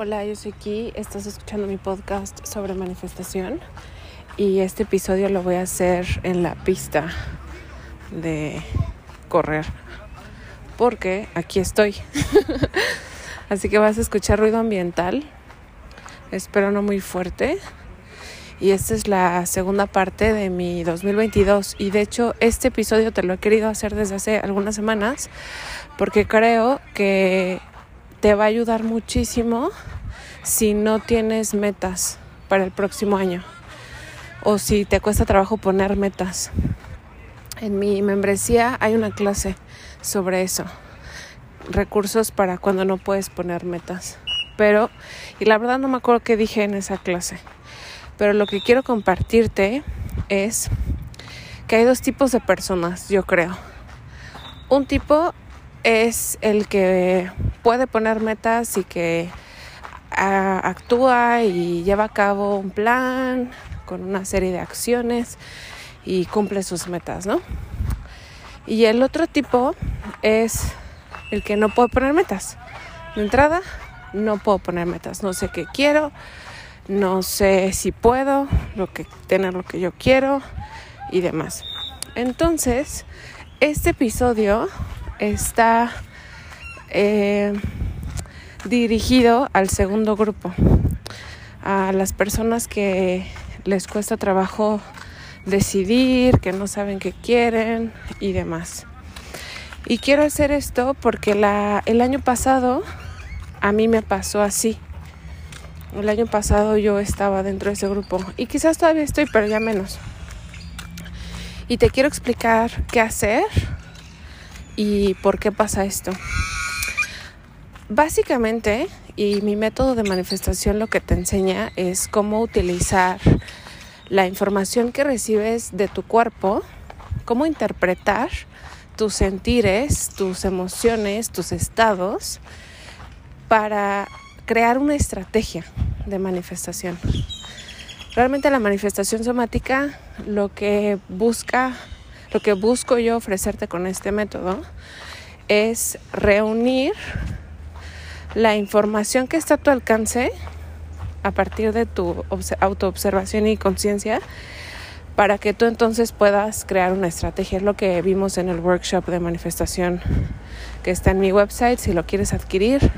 Hola, yo soy Ki, estás escuchando mi podcast sobre manifestación. Y este episodio lo voy a hacer en la pista de correr. Porque aquí estoy. Así que vas a escuchar ruido ambiental, espero no muy fuerte. Y esta es la segunda parte de mi 2022 y de hecho este episodio te lo he querido hacer desde hace algunas semanas porque creo que te va a ayudar muchísimo si no tienes metas para el próximo año o si te cuesta trabajo poner metas. En mi membresía hay una clase sobre eso, recursos para cuando no puedes poner metas. Pero, y la verdad no me acuerdo qué dije en esa clase, pero lo que quiero compartirte es que hay dos tipos de personas, yo creo. Un tipo es el que puede poner metas y que actúa y lleva a cabo un plan con una serie de acciones y cumple sus metas, ¿no? Y el otro tipo es el que no puede poner metas. De entrada, no puedo poner metas. No sé qué quiero, no sé si puedo lo que, tener lo que yo quiero y demás. Entonces, este episodio está eh, dirigido al segundo grupo, a las personas que les cuesta trabajo decidir, que no saben qué quieren y demás. Y quiero hacer esto porque la, el año pasado a mí me pasó así. El año pasado yo estaba dentro de ese grupo y quizás todavía estoy, pero ya menos. Y te quiero explicar qué hacer y por qué pasa esto. Básicamente, y mi método de manifestación lo que te enseña es cómo utilizar la información que recibes de tu cuerpo, cómo interpretar tus sentires, tus emociones, tus estados, para crear una estrategia de manifestación. Realmente la manifestación somática lo que busca, lo que busco yo ofrecerte con este método es reunir la información que está a tu alcance a partir de tu autoobservación y conciencia para que tú entonces puedas crear una estrategia. Es lo que vimos en el workshop de manifestación que está en mi website. Si lo quieres adquirir,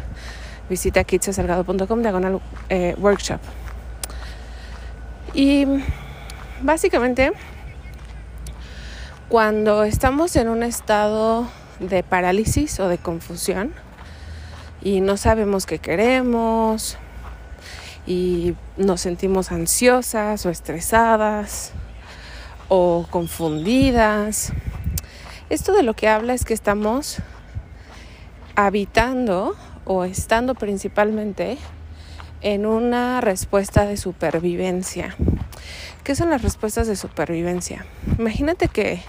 visita kitsasalgado.com diagonal eh, workshop. Y básicamente, cuando estamos en un estado de parálisis o de confusión, y no sabemos qué queremos y nos sentimos ansiosas o estresadas o confundidas. Esto de lo que habla es que estamos habitando o estando principalmente en una respuesta de supervivencia. ¿Qué son las respuestas de supervivencia? Imagínate que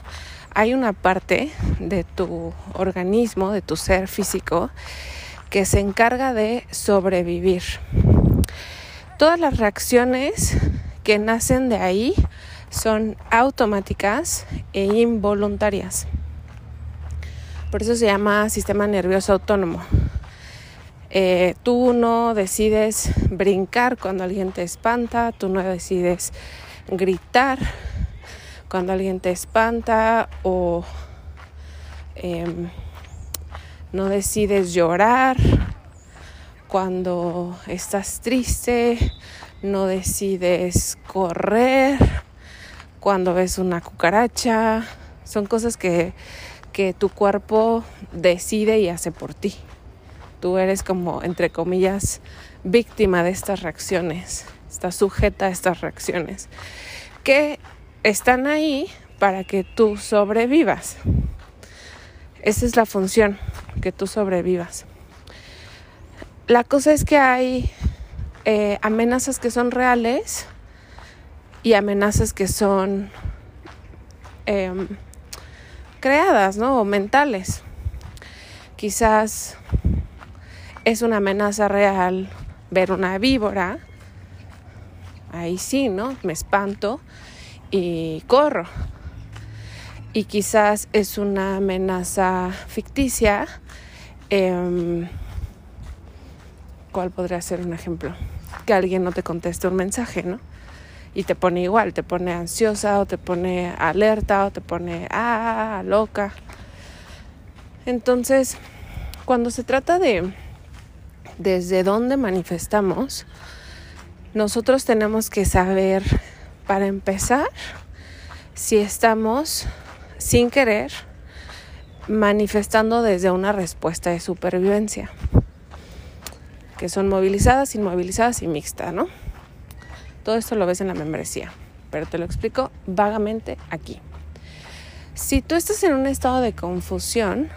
hay una parte de tu organismo, de tu ser físico, que se encarga de sobrevivir. Todas las reacciones que nacen de ahí son automáticas e involuntarias. Por eso se llama sistema nervioso autónomo. Eh, tú no decides brincar cuando alguien te espanta, tú no decides gritar cuando alguien te espanta o em, no decides llorar cuando estás triste, no decides correr cuando ves una cucaracha. Son cosas que, que tu cuerpo decide y hace por ti. Tú eres como, entre comillas, víctima de estas reacciones. Estás sujeta a estas reacciones. Que están ahí para que tú sobrevivas. Esa es la función, que tú sobrevivas. La cosa es que hay eh, amenazas que son reales y amenazas que son em, creadas, ¿no? O mentales. Quizás es una amenaza real ver una víbora. Ahí sí, ¿no? Me espanto y corro. Y quizás es una amenaza ficticia. Em, ¿Cuál podría ser un ejemplo? Que alguien no te conteste un mensaje, ¿no? Y te pone igual, te pone ansiosa o te pone alerta o te pone ah, loca. Entonces, cuando se trata de desde dónde manifestamos, nosotros tenemos que saber para empezar, si estamos sin querer manifestando desde una respuesta de supervivencia, que son movilizadas, inmovilizadas y mixtas, ¿no? Todo esto lo ves en la membresía, pero te lo explico vagamente aquí. Si tú estás en un estado de confusión,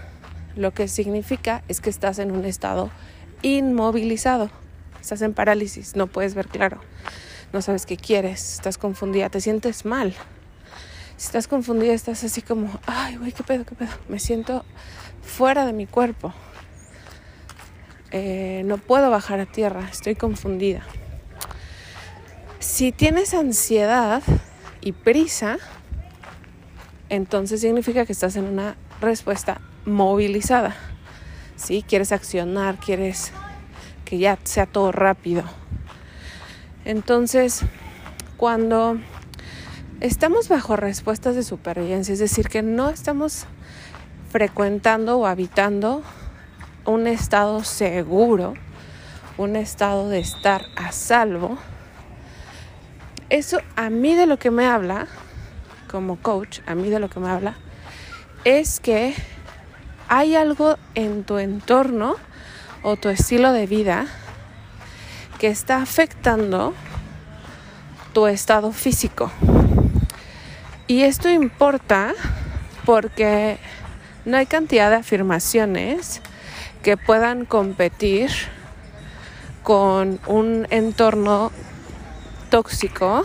lo que significa es que estás en un estado inmovilizado, estás en parálisis, no puedes ver claro no sabes qué quieres, estás confundida, te sientes mal. Si estás confundida, estás así como, ay, güey, qué pedo, qué pedo. Me siento fuera de mi cuerpo. Eh, no puedo bajar a tierra, estoy confundida. Si tienes ansiedad y prisa, entonces significa que estás en una respuesta movilizada. ¿Sí? Quieres accionar, quieres que ya sea todo rápido. Entonces, cuando estamos bajo respuestas de supervivencia, es decir, que no estamos frecuentando o habitando un estado seguro, un estado de estar a salvo, eso a mí de lo que me habla, como coach, a mí de lo que me habla, es que hay algo en tu entorno o tu estilo de vida que está afectando tu estado físico. Y esto importa porque no hay cantidad de afirmaciones que puedan competir con un entorno tóxico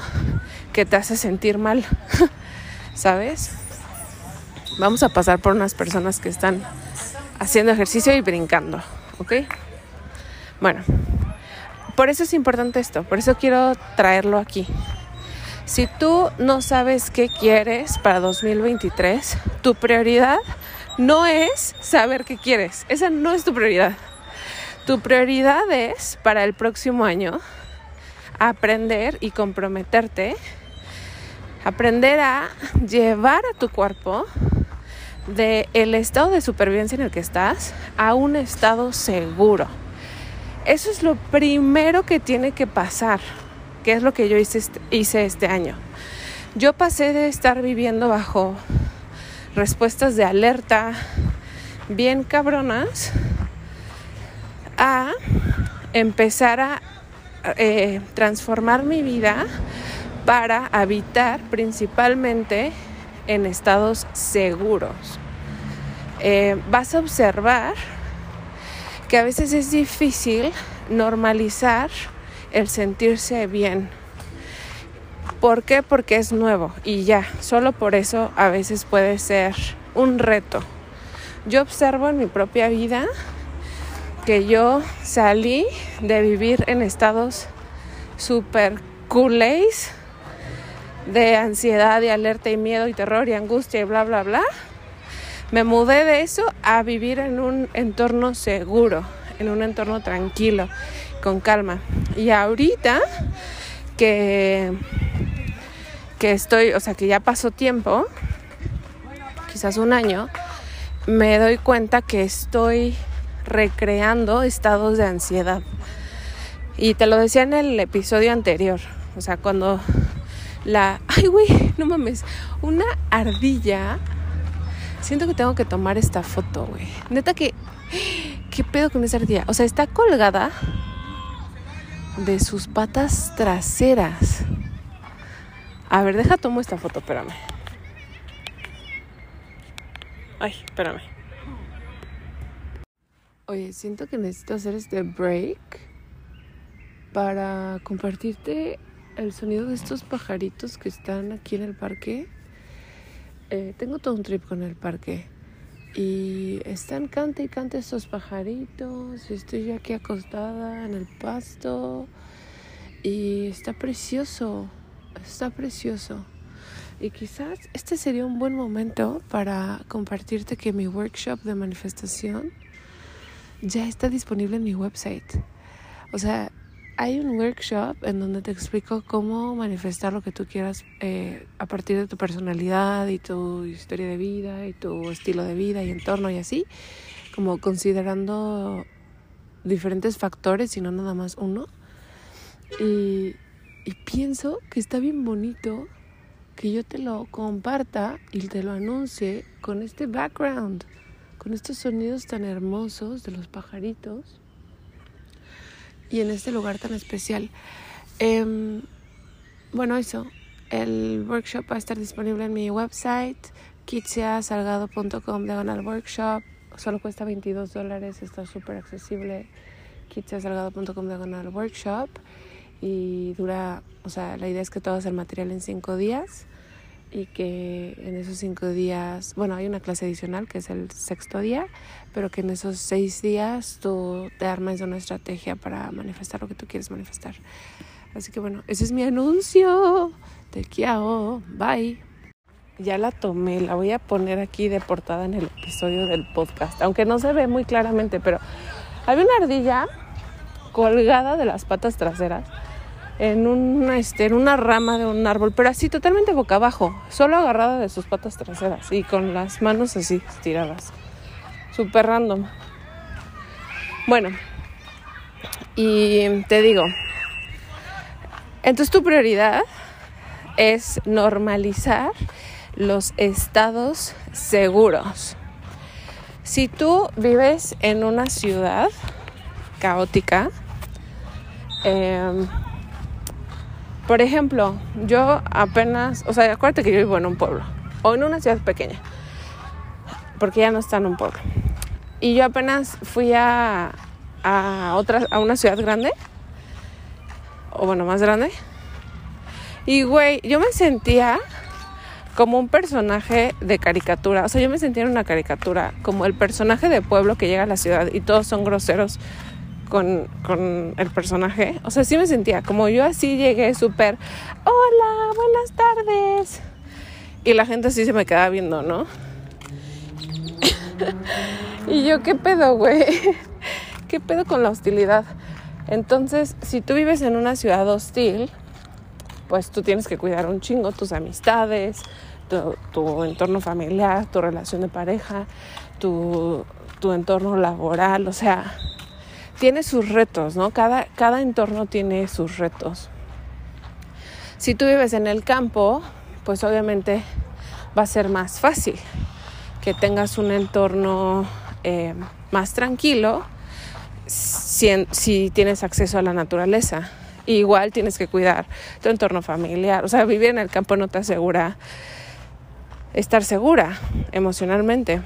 que te hace sentir mal, ¿sabes? Vamos a pasar por unas personas que están haciendo ejercicio y brincando, ¿ok? Bueno, por eso es importante esto, por eso quiero traerlo aquí. Si tú no sabes qué quieres para 2023, tu prioridad no es saber qué quieres. Esa no es tu prioridad. Tu prioridad es para el próximo año aprender y comprometerte, aprender a llevar a tu cuerpo del el estado de supervivencia en el que estás a un estado seguro. Eso es lo primero que tiene que pasar, que es lo que yo hice este, hice este año. Yo pasé de estar viviendo bajo respuestas de alerta bien cabronas a empezar a eh, transformar mi vida para habitar principalmente en estados seguros. Eh, vas a observar que a veces es difícil normalizar el sentirse bien. ¿Por qué? Porque es nuevo y ya, solo por eso a veces puede ser un reto. Yo observo en mi propia vida que yo salí de vivir en estados super coolays de ansiedad y alerta y miedo y terror y angustia y bla bla bla. Me mudé de eso a vivir en un entorno seguro, en un entorno tranquilo, con calma. Y ahorita que que estoy, o sea, que ya pasó tiempo, quizás un año, me doy cuenta que estoy recreando estados de ansiedad. Y te lo decía en el episodio anterior, o sea, cuando la... Ay, güey, no mames, una ardilla... Siento que tengo que tomar esta foto, güey. Neta que... ¿Qué pedo con esa ardilla? O sea, está colgada de sus patas traseras. A ver, deja tomo esta foto, espérame. Ay, espérame. Oye, siento que necesito hacer este break para compartirte el sonido de estos pajaritos que están aquí en el parque. Eh, tengo todo un trip con el parque. Y están cante y cante estos pajaritos. Estoy yo aquí acostada en el pasto. Y está precioso. Está precioso. Y quizás este sería un buen momento para compartirte que mi workshop de manifestación ya está disponible en mi website. O sea, hay un workshop en donde te explico cómo manifestar lo que tú quieras eh, a partir de tu personalidad y tu historia de vida y tu estilo de vida y entorno y así, como considerando diferentes factores y no nada más uno. Y, y pienso que está bien bonito que yo te lo comparta y te lo anuncie con este background con estos sonidos tan hermosos de los pajaritos y en este lugar tan especial. Em, bueno, eso, el workshop va a estar disponible en mi website, kitsiasalgado.com diagonal workshop, solo cuesta 22 dólares, está súper accesible, kitsiasalgado.com diagonal workshop y dura, o sea, la idea es que todo es el material en 5 días y que en esos cinco días, bueno, hay una clase adicional que es el sexto día, pero que en esos seis días tú te armes una estrategia para manifestar lo que tú quieres manifestar. Así que bueno, ese es mi anuncio. Te quiero. Bye. Ya la tomé, la voy a poner aquí de portada en el episodio del podcast, aunque no se ve muy claramente, pero hay una ardilla colgada de las patas traseras en una, este, en una rama de un árbol, pero así totalmente boca abajo, solo agarrada de sus patas traseras y con las manos así estiradas. Super random. Bueno, y te digo, entonces tu prioridad es normalizar los estados seguros. Si tú vives en una ciudad caótica, eh, por ejemplo, yo apenas, o sea, acuérdate que yo vivo en un pueblo o en una ciudad pequeña, porque ya no está en un pueblo. Y yo apenas fui a, a, otra, a una ciudad grande, o bueno, más grande. Y güey, yo me sentía como un personaje de caricatura. O sea, yo me sentía en una caricatura, como el personaje de pueblo que llega a la ciudad y todos son groseros con, con, el personaje. O sea, sí me sentía como yo así llegué súper, hola, buenas tardes. Y la gente así se me quedaba viendo, ¿no? y yo, ¿qué pedo, güey? ¿Qué pedo con la hostilidad? Entonces, si tú vives en una ciudad hostil, pues tú tienes que cuidar un chingo tus amistades, tu, entorno familiar, tu relación de pareja, tu, tu entorno laboral, o sea, tiene sus retos, ¿no? Cada, cada entorno tiene sus retos. Si tú vives en el campo, pues obviamente va a ser más fácil que tengas un entorno eh, más tranquilo si, si, tienes acceso a la naturaleza. igual tienes que cuidar tu entorno familiar. O sea, vivir en el campo no te asegura estar segura emocionalmente.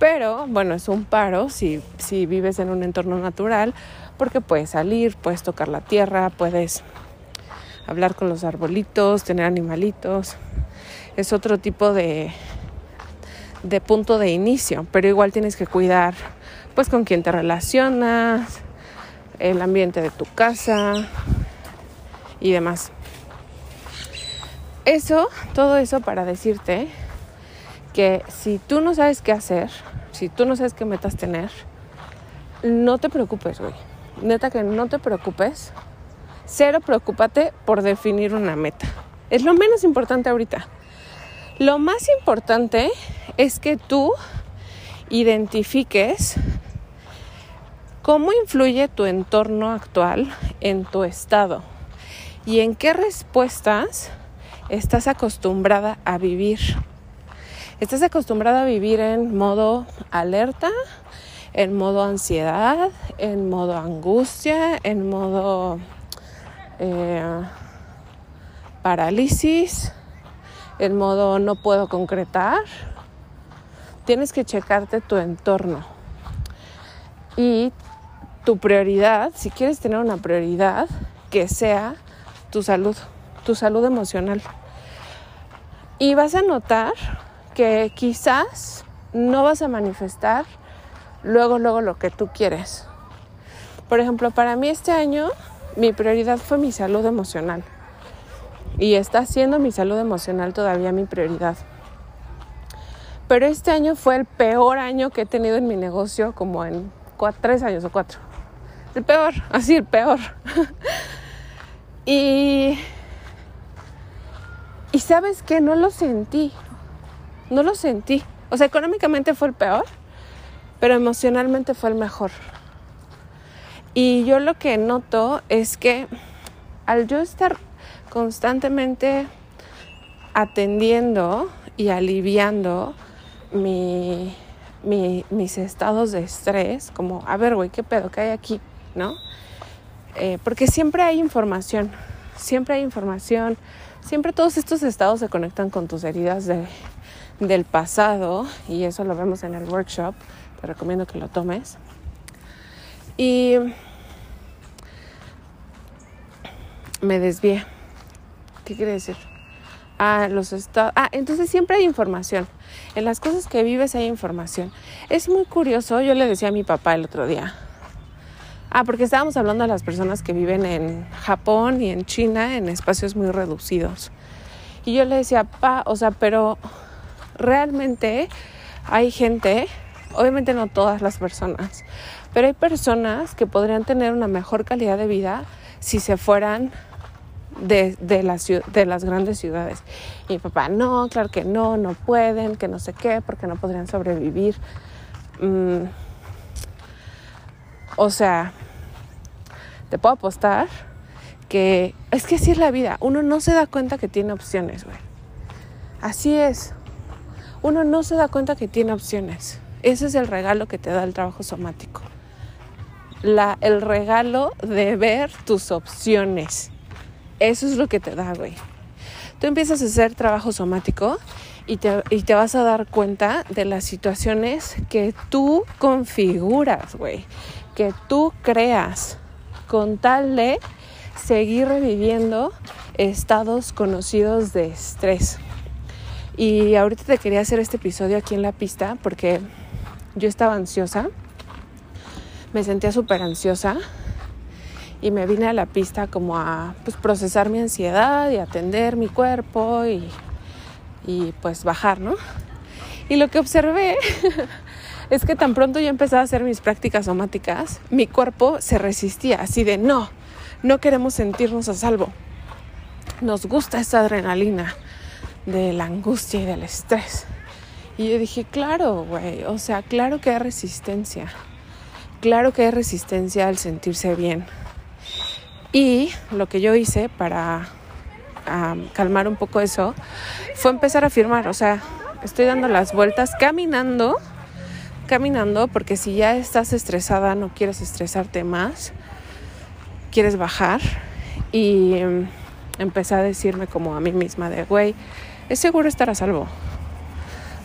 Pero bueno, es un paro si, si vives en un entorno natural porque puedes salir, puedes tocar la tierra, puedes hablar con los arbolitos, tener animalitos. Es otro tipo de, de punto de inicio, pero igual tienes que cuidar pues con quién te relacionas, el ambiente de tu casa y demás. Eso, todo eso para decirte que si tú no sabes qué hacer, si tú no sabes qué metas tener, no te preocupes, güey. Neta que no te preocupes. Cero preocúpate por definir una meta. Es lo menos importante ahorita. Lo más importante es que tú identifiques cómo influye tu entorno actual en tu estado y en qué respuestas estás acostumbrada a vivir. Estás acostumbrada a vivir en modo alerta, en modo ansiedad, en modo angustia, en modo eh, parálisis, el modo no puedo concretar, tienes que checarte tu entorno. Y tu prioridad, si quieres tener una prioridad, que sea tu salud, tu salud emocional. Y vas a notar que quizás no vas a manifestar luego, luego lo que tú quieres. Por ejemplo, para mí este año mi prioridad fue mi salud emocional y está siendo mi salud emocional todavía mi prioridad. Pero este año fue el peor año que he tenido en mi negocio, como en tres años o cuatro. El peor, así el peor. y, y sabes que no lo sentí, no lo sentí. O sea, económicamente fue el peor, pero emocionalmente fue el mejor. Y yo lo que noto es que al yo estar constantemente atendiendo y aliviando mi, mis estados de estrés, como, a ver, güey, ¿qué pedo que hay aquí? ¿No? Eh, porque siempre hay información, siempre hay información, siempre todos estos estados se conectan con tus heridas de, del pasado y eso lo vemos en el workshop, te recomiendo que lo tomes. Y me desvié. ¿Qué quiere decir? Ah, los estados. Ah, entonces siempre hay información. En las cosas que vives hay información. Es muy curioso, yo le decía a mi papá el otro día. Ah, porque estábamos hablando de las personas que viven en Japón y en China en espacios muy reducidos. Y yo le decía, pa, o sea, pero realmente hay gente, obviamente no todas las personas, pero hay personas que podrían tener una mejor calidad de vida si se fueran de, las grandes ciudades. Y mi papá, no, claro que no, no pueden, que no sé qué, porque no podrían sobrevivir. Mm, o sea, te puedo apostar que es que así es la vida. Uno no se da cuenta que tiene opciones, güey. Así es. Uno no se da cuenta que tiene opciones. Ese es el regalo que te da el trabajo somático. El regalo de ver tus opciones eso es lo que te da, güey. Tú empiezas a hacer trabajo somático y te, y te vas a dar cuenta de las situaciones que tú configuras, güey. Que tú creas con tal de seguir reviviendo estados conocidos de estrés. Y ahorita te quería hacer este episodio aquí en la pista porque yo estaba ansiosa, me sentía súper ansiosa y me vine a la pista como a pues, procesar mi ansiedad y atender mi cuerpo y, y pues bajar, ¿no? Y lo que observé es que tan pronto yo empecé a hacer mis prácticas somáticas, mi cuerpo se resistía, así de no, no queremos sentirnos a salvo. Nos gusta esa adrenalina de la angustia y del estrés. Y yo dije, claro, güey, o sea, claro que hay resistencia. Claro que hay resistencia al sentirse bien. Y lo que yo hice para calmar un poco eso fue empezar a firmar, o sea, estoy dando las vueltas caminando, caminando, porque si ya estás estresada, no quieres estresarte más, quieres bajar y em, empecé a decirme como a mí misma de, güey, es seguro estar a salvo.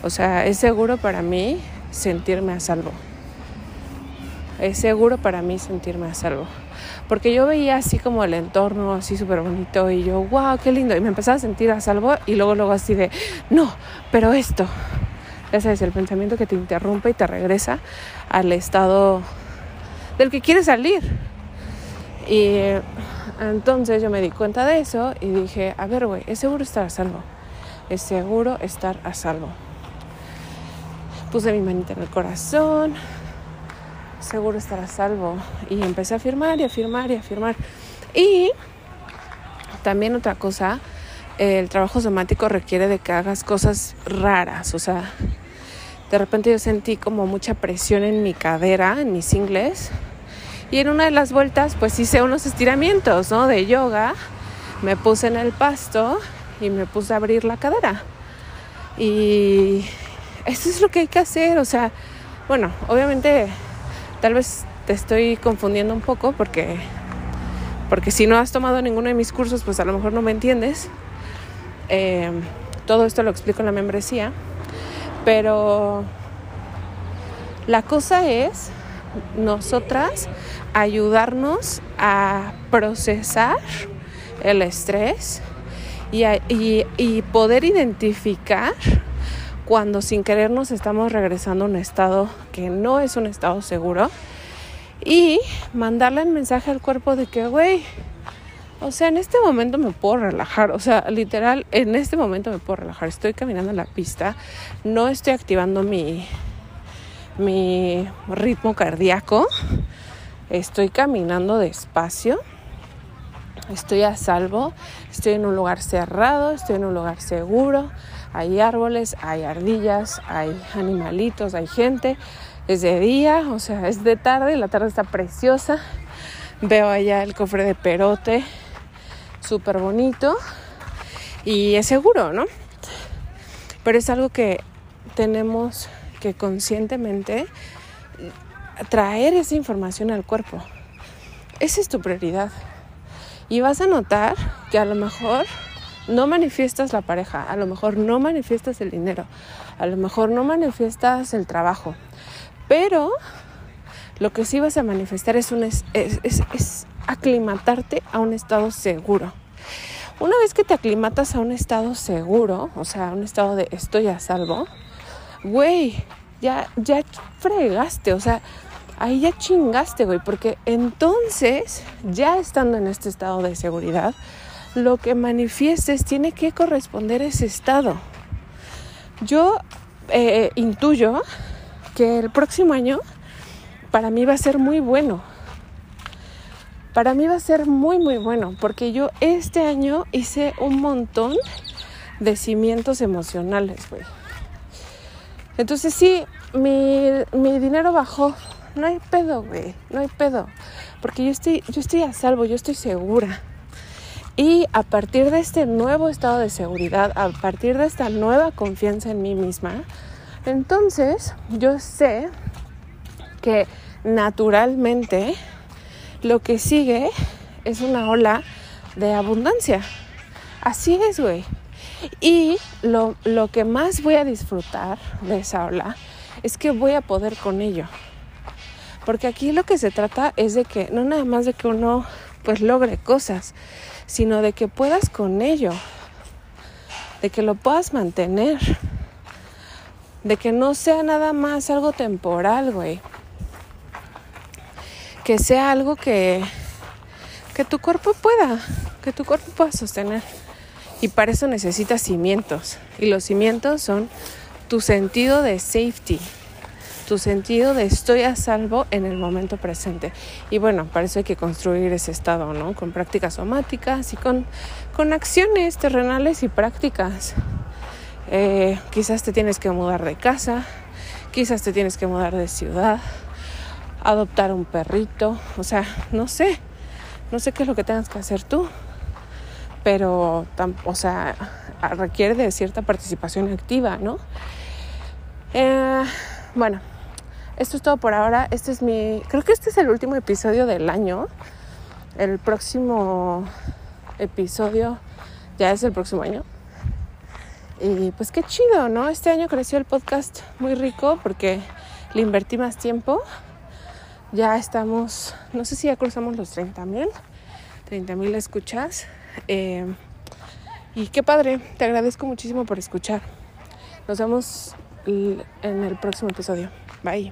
O sea, es seguro para mí sentirme a salvo. Es seguro para mí sentirme a salvo. Porque yo veía así como el entorno así súper bonito y yo, wow, qué lindo. Y me empezaba a sentir a salvo y luego, luego así de, no, pero esto. Ese es el pensamiento que te interrumpe y te regresa al estado del que quieres salir. Y entonces yo me di cuenta de eso y dije, a ver, güey, es seguro estar a salvo. Es seguro estar a salvo. Puse mi manita en el corazón, seguro estar a salvo. Y empecé a afirmar y a afirmar y a afirmar. Y también otra cosa, el trabajo somático requiere de que hagas cosas raras. O sea, de repente yo sentí como mucha presión en mi cadera, en mis ingles. Y en una de las vueltas, pues hice unos estiramientos, ¿no? De yoga. Me puse en el pasto y me puse a abrir la cadera. Y eso es lo que hay que hacer. O sea, bueno, obviamente Tal vez te estoy confundiendo un poco porque, porque si no has tomado ninguno de mis cursos, pues a lo mejor no me entiendes. Eh, todo esto lo explico en la membresía. Pero la cosa es nosotras ayudarnos a procesar el estrés y, poder identificar cuando sin querer nos estamos regresando a un estado que no es un estado seguro y mandarle el mensaje al cuerpo de que, güey, o sea, en este momento me puedo relajar, o sea, literal, en este momento me puedo relajar, estoy caminando en la pista, no estoy activando mi, mi ritmo cardíaco, estoy caminando despacio, estoy a salvo, estoy en un lugar cerrado, estoy en un lugar seguro, hay árboles, hay ardillas, hay animalitos, hay gente. Es de día, o sea, es de tarde, la tarde está preciosa. Veo allá el cofre de perote, súper bonito. Y es seguro, ¿no? Pero es algo que tenemos que conscientemente traer esa información al cuerpo. Esa es tu prioridad. Y vas a notar que a lo mejor no manifiestas la pareja, a lo mejor no manifiestas el dinero, a lo mejor no manifiestas el trabajo, pero lo que sí vas a manifestar es, un, aclimatarte a un estado seguro. Una vez que te aclimatas a un estado seguro, o sea, a un estado de estoy a salvo, güey, ya, ya fregaste, o sea, ahí ya chingaste, güey, porque entonces, ya estando en este estado de seguridad, lo que manifiestes tiene que corresponder a ese estado. Yo eh, intuyo que el próximo año para mí va a ser muy bueno. Para mí va a ser muy, muy bueno, porque yo este año hice un montón de cimientos emocionales, güey. Entonces sí, mi, mi dinero bajó. No hay pedo, güey. No hay pedo. Porque yo estoy, yo estoy a salvo, yo estoy segura. Y a partir de este nuevo estado de seguridad, a partir de esta nueva confianza en mí misma, entonces yo sé que naturalmente lo que sigue es una ola de abundancia. Así es, güey. Y lo, lo, que más voy a disfrutar de esa ola es que voy a poder con ello. Porque aquí lo que se trata es de que no nada más de que uno pues logre cosas, sino de que puedas con ello, de que lo puedas mantener, de que no sea nada más algo temporal, güey. Que sea algo que, que tu cuerpo pueda, que tu cuerpo pueda sostener. Y para eso necesitas cimientos. Y los cimientos son tu sentido de safety, tu sentido de estoy a salvo en el momento presente. Y bueno, para eso hay que construir ese estado, ¿no? Con prácticas somáticas y con, con acciones terrenales y prácticas. Eh, quizás te tienes que mudar de casa, quizás te tienes que mudar de ciudad, adoptar un perrito, o sea, no sé, no sé qué es lo que tengas que hacer tú, pero, o sea, requiere de cierta participación activa, ¿no? Eh, bueno, esto es todo por ahora. Este es mi. Creo que este es el último episodio del año. el próximo episodio ya es el próximo año. Y pues qué chido, ¿no? Este año creció el podcast muy rico porque le invertí más tiempo. Ya estamos, no sé si ya cruzamos los 30 mil, 30 mil escuchas. Eh, y qué padre, te agradezco muchísimo por escuchar. Nos vemos en el próximo episodio. Bye.